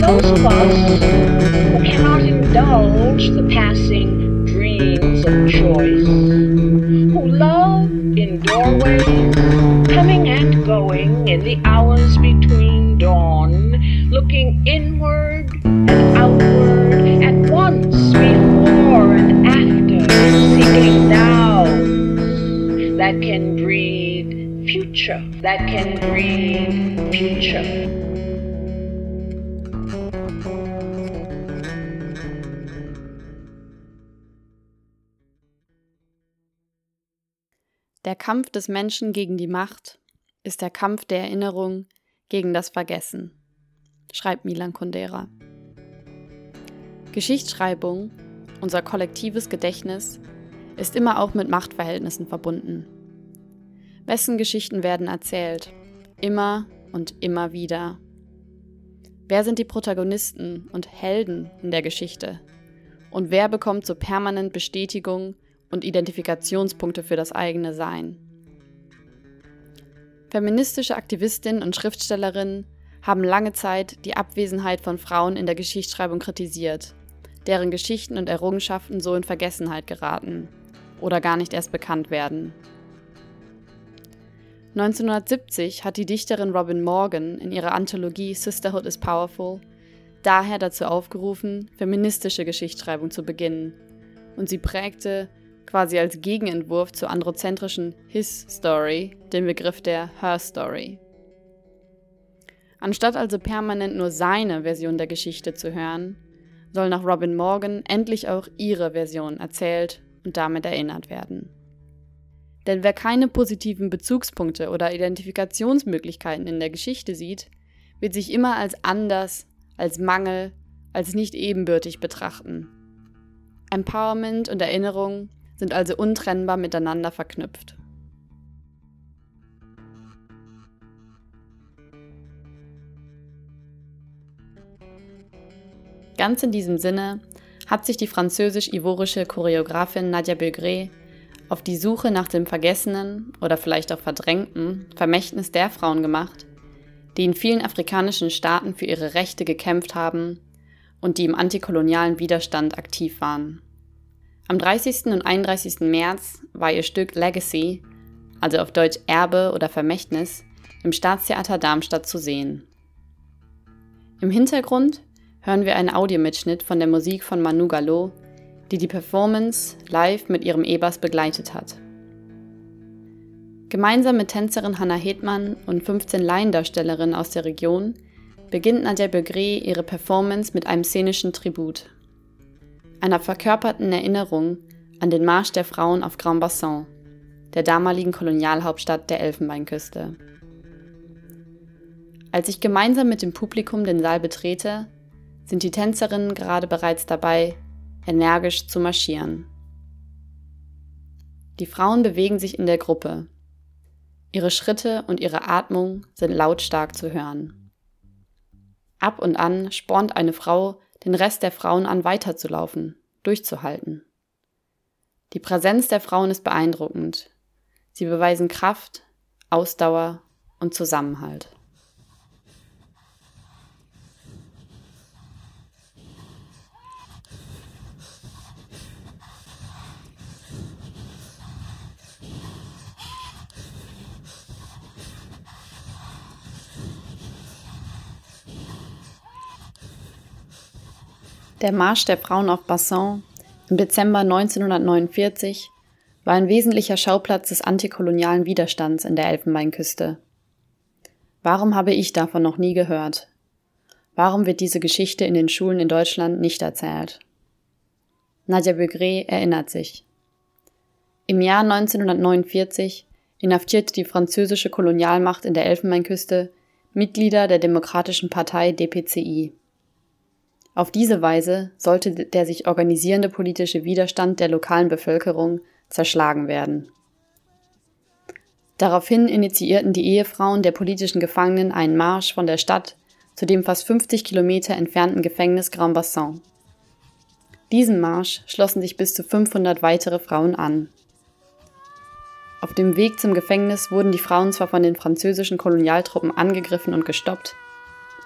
For those of us who cannot indulge the passing dreams of choice, who love in doorways, coming and going in the hours between dawn, looking inward and outward at once, before and after, seeking now that can breed future, that can breed future. Der Kampf des Menschen gegen die Macht ist der Kampf der Erinnerung gegen das Vergessen, schreibt Milan Kundera. Geschichtsschreibung, unser kollektives Gedächtnis, ist immer auch mit Machtverhältnissen verbunden. Wessen Geschichten werden erzählt? Immer und immer wieder. Wer sind die Protagonisten und Helden in der Geschichte? Und wer bekommt so permanent Bestätigung und Identifikationspunkte für das eigene Sein? Feministische Aktivistinnen und Schriftstellerinnen haben lange Zeit die Abwesenheit von Frauen in der Geschichtsschreibung kritisiert, deren Geschichten und Errungenschaften so in Vergessenheit geraten oder gar nicht erst bekannt werden. 1970 hat die Dichterin Robin Morgan in ihrer Anthologie Sisterhood is Powerful daher dazu aufgerufen, feministische Geschichtsschreibung zu beginnen, und sie prägte quasi als Gegenentwurf zur androzentrischen His Story den Begriff der Her Story. Anstatt also permanent nur seine Version der Geschichte zu hören, soll nach Robin Morgan endlich auch ihre Version erzählt und damit erinnert werden. Denn wer keine positiven Bezugspunkte oder Identifikationsmöglichkeiten in der Geschichte sieht, wird sich immer als anders, als Mangel, als nicht ebenbürtig betrachten. Empowerment und Erinnerung sind also untrennbar miteinander verknüpft. Ganz in diesem Sinne hat sich die französisch-ivorische Choreografin Nadia Begré auf die Suche nach dem vergessenen oder vielleicht auch verdrängten Vermächtnis der Frauen gemacht, die in vielen afrikanischen Staaten für ihre Rechte gekämpft haben und die im antikolonialen Widerstand aktiv waren. Am 30. und 31. März war ihr Stück Legacy, also auf Deutsch Erbe oder Vermächtnis, im Staatstheater Darmstadt zu sehen. Im Hintergrund hören wir einen Audiomitschnitt von der Musik von Manu Gallo, die die Performance live mit ihrem E-Bass begleitet hat. Gemeinsam mit Tänzerin Hannah Hedmann und 15 Laiendarstellerinnen aus der Region beginnt Nadia Begré ihre Performance mit einem szenischen Tribut, einer verkörperten Erinnerung an den Marsch der Frauen auf Grand Bassin, der damaligen Kolonialhauptstadt der Elfenbeinküste. Als ich gemeinsam mit dem Publikum den Saal betrete, sind die Tänzerinnen gerade bereits dabei, energisch zu marschieren. Die Frauen bewegen sich in der Gruppe. Ihre Schritte und ihre Atmung sind lautstark zu hören. Ab und an spornt eine Frau den Rest der Frauen an, weiterzulaufen, durchzuhalten. Die Präsenz der Frauen ist beeindruckend. Sie beweisen Kraft, Ausdauer und Zusammenhalt. Der Marsch der Frauen auf Bassin im Dezember 1949 war ein wesentlicher Schauplatz des antikolonialen Widerstands in der Elfenbeinküste. Warum habe ich davon noch nie gehört? Warum wird diese Geschichte in den Schulen in Deutschland nicht erzählt? Nadia Begré erinnert sich. Im Jahr 1949 inhaftierte die französische Kolonialmacht in der Elfenbeinküste Mitglieder der Demokratischen Partei DPCI. Auf diese Weise sollte der sich organisierende politische Widerstand der lokalen Bevölkerung zerschlagen werden. Daraufhin initiierten die Ehefrauen der politischen Gefangenen einen Marsch von der Stadt zu dem fast 50 Kilometer entfernten Gefängnis Grand Bassin. Diesem Marsch schlossen sich bis zu 500 weitere Frauen an. Auf dem Weg zum Gefängnis wurden die Frauen zwar von den französischen Kolonialtruppen angegriffen und gestoppt,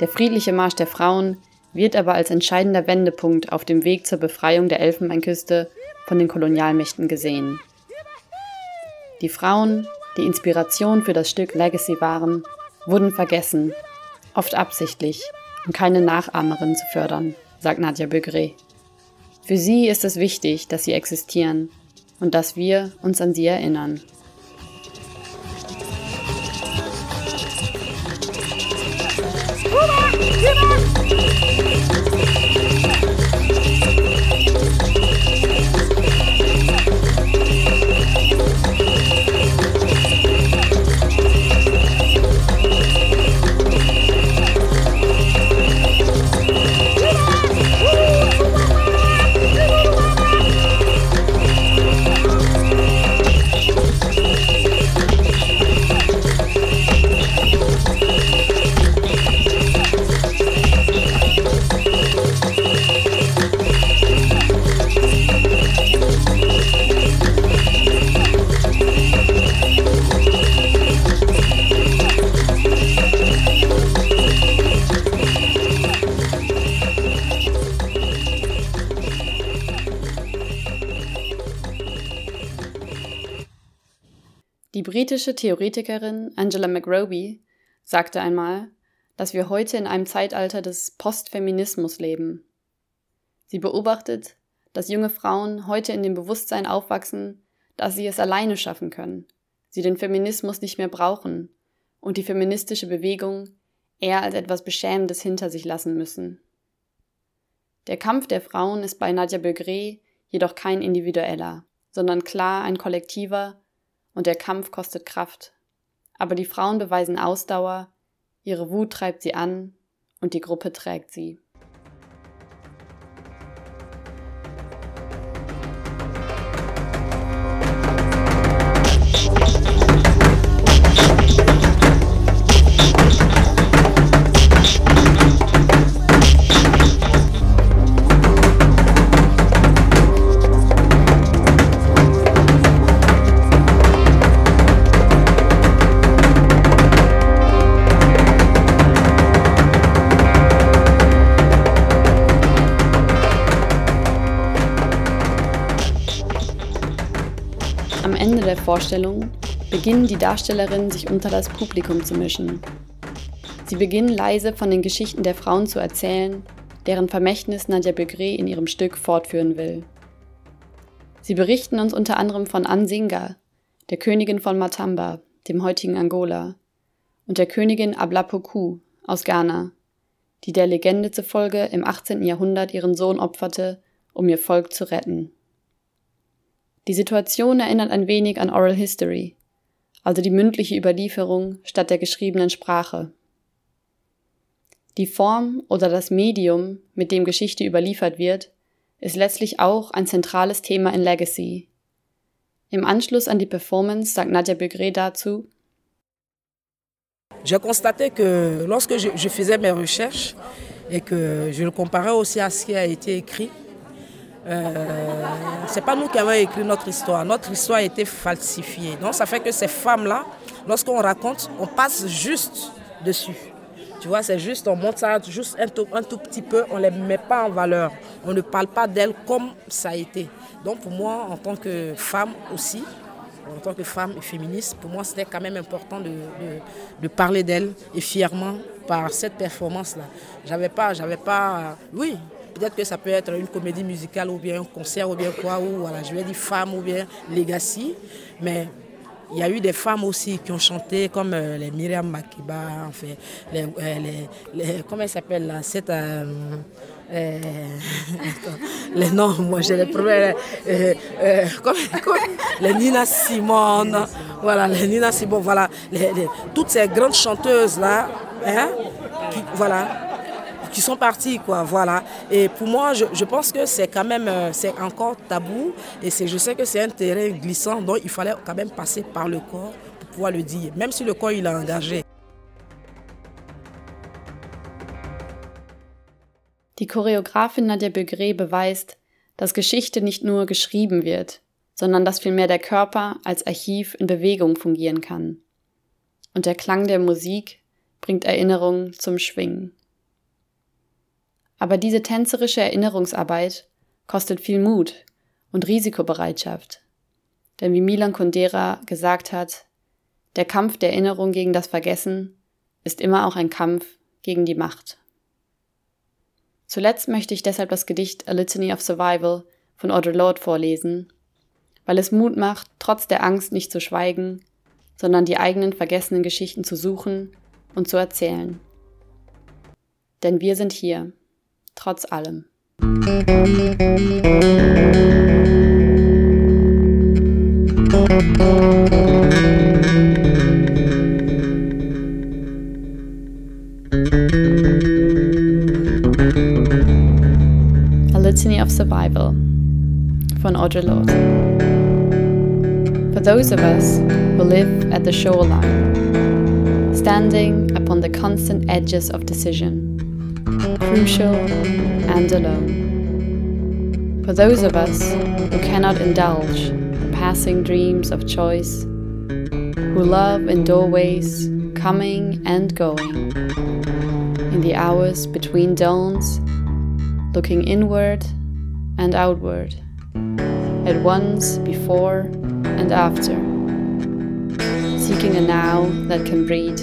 der friedliche Marsch der Frauen wird aber als entscheidender Wendepunkt auf dem Weg zur Befreiung der Elfenbeinküste von den Kolonialmächten gesehen. Die Frauen, die Inspiration für das Stück Legacy waren, wurden vergessen, oft absichtlich, um keine Nachahmerin zu fördern, sagt Nadja Begré. Für sie ist es wichtig, dass sie existieren und dass wir uns an sie erinnern. Die britische Theoretikerin Angela McRoby sagte einmal, dass wir heute in einem Zeitalter des Postfeminismus leben. Sie beobachtet, dass junge Frauen heute in dem Bewusstsein aufwachsen, dass sie es alleine schaffen können, sie den Feminismus nicht mehr brauchen und die feministische Bewegung eher als etwas Beschämendes hinter sich lassen müssen. Der Kampf der Frauen ist bei Nadja Begré jedoch kein individueller, sondern klar ein kollektiver und der Kampf kostet Kraft. Aber die Frauen beweisen Ausdauer, ihre Wut treibt sie an und die Gruppe trägt sie. Der Vorstellung beginnen die Darstellerinnen sich unter das Publikum zu mischen. Sie beginnen leise von den Geschichten der Frauen zu erzählen, deren Vermächtnis Nadja Begré in ihrem Stück fortführen will. Sie berichten uns unter anderem von Ansinga, der Königin von Matamba, dem heutigen Angola, und der Königin Ablapoku aus Ghana, die der Legende zufolge im 18. Jahrhundert ihren Sohn opferte, um ihr Volk zu retten. Die Situation erinnert ein wenig an Oral History, also die mündliche Überlieferung statt der geschriebenen Sprache. Die Form oder das Medium, mit dem Geschichte überliefert wird, ist letztlich auch ein zentrales Thema in Legacy. Im Anschluss an die Performance sagt Nadja Begré dazu, J'ai constaté que lorsque je, je faisais mes recherches et que je le comparais aussi à ce qui a été écrit, Euh, c'est pas nous qui avons écrit notre histoire. Notre histoire a été falsifiée. Donc ça fait que ces femmes-là, lorsqu'on raconte, on passe juste dessus. Tu vois, c'est juste, on monte ça juste un tout, un tout petit peu, on ne les met pas en valeur. On ne parle pas d'elles comme ça a été. Donc pour moi, en tant que femme aussi, en tant que femme féministe, pour moi, c'était quand même important de, de, de parler d'elles et fièrement par cette performance-là. J'avais pas, j'avais pas, oui, Peut-être que ça peut être une comédie musicale ou bien un concert ou bien quoi, ou voilà, je vais dire femme ou bien legacy. Mais il y a eu des femmes aussi qui ont chanté, comme euh, les Myriam Makiba, en euh, les, les, comment elle s'appelle là, cette, euh, les noms, moi j'ai les premiers, les Nina Simone, voilà, les Nina Simone, voilà, toutes ces grandes chanteuses là, hein, voilà, qui sont parties, quoi, voilà. Et pour moi, je, je pense que c'est quand même, euh, c'est encore tabou, et je sais que c'est un terrain glissant, donc il fallait quand même passer par le corps pour pouvoir le dire, même si le corps il est engagé. Die Choreografin Nadia Begré beweist, dass Geschichte nicht nur geschrieben wird, sondern dass vielmehr der Körper als Archiv in Bewegung fungieren kann. Und der Klang der Musik bringt Erinnerungen zum Schwingen. Aber diese tänzerische Erinnerungsarbeit kostet viel Mut und Risikobereitschaft. Denn wie Milan Kundera gesagt hat, der Kampf der Erinnerung gegen das Vergessen ist immer auch ein Kampf gegen die Macht. Zuletzt möchte ich deshalb das Gedicht A Litany of Survival von Audre Lorde vorlesen, weil es Mut macht, trotz der Angst nicht zu schweigen, sondern die eigenen vergessenen Geschichten zu suchen und zu erzählen. Denn wir sind hier, trotz allem. Litany of Survival von Audre Lorde. For those of us who live at the shoreline, standing upon the constant edges of decision, crucial and alone. For those of us who cannot indulge passing dreams of choice, who love in doorways coming and going, in the hours between dawns looking inward and outward, at once before and after, seeking a now that can breed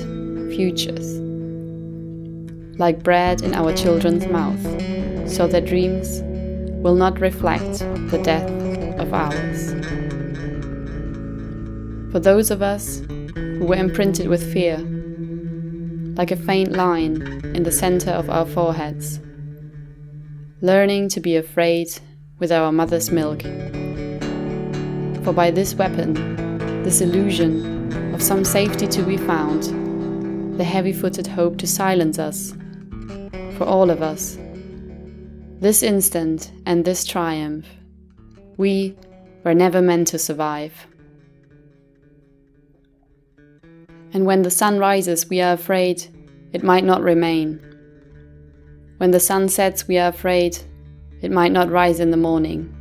futures, like bread in our children's mouth, so their dreams will not reflect the death of ours. For those of us who were imprinted with fear, like a faint line in the center of our foreheads, learning to be afraid with our mother's milk. For by this weapon, this illusion of some safety to be found, the heavy footed hope to silence us, for all of us. This instant and this triumph, we were never meant to survive. And when the sun rises, we are afraid it might not remain. When the sun sets, we are afraid it might not rise in the morning.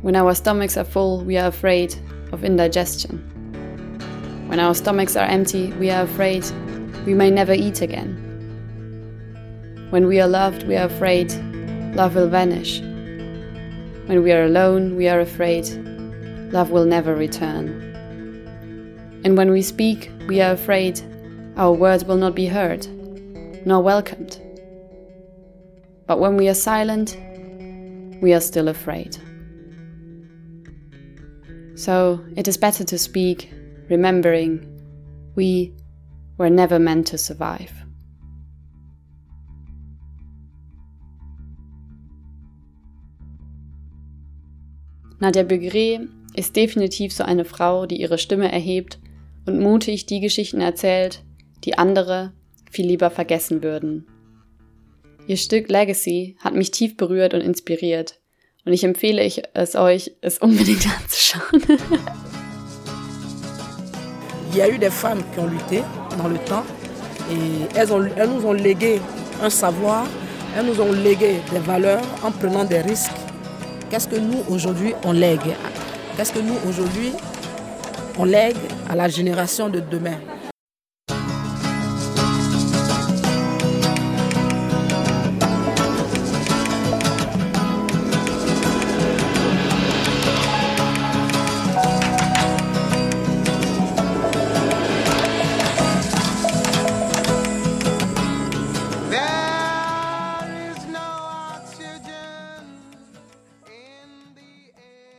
When our stomachs are full, we are afraid of indigestion. When our stomachs are empty, we are afraid we may never eat again. When we are loved, we are afraid love will vanish. When we are alone, we are afraid love will never return. And when we speak, we are afraid our words will not be heard, nor welcomed. But when we are silent, we are still afraid. So it is better to speak, remembering we were never meant to survive. Nadia Begré ist definitiv so eine Frau, die ihre Stimme erhebt und mutig die Geschichten erzählt, die andere viel lieber vergessen würden. Ihr Stück Legacy hat mich tief berührt und inspiriert. Und ich empfehle es euch, es unbedingt anzuschauen. Il y a eu des femmes qui ont lutté dans le temps et elles, ont, elles nous ont légué un savoir, elles nous ont légué des valeurs en prenant des risques. Qu'est-ce que nous aujourd'hui on lègue? À la génération de demain?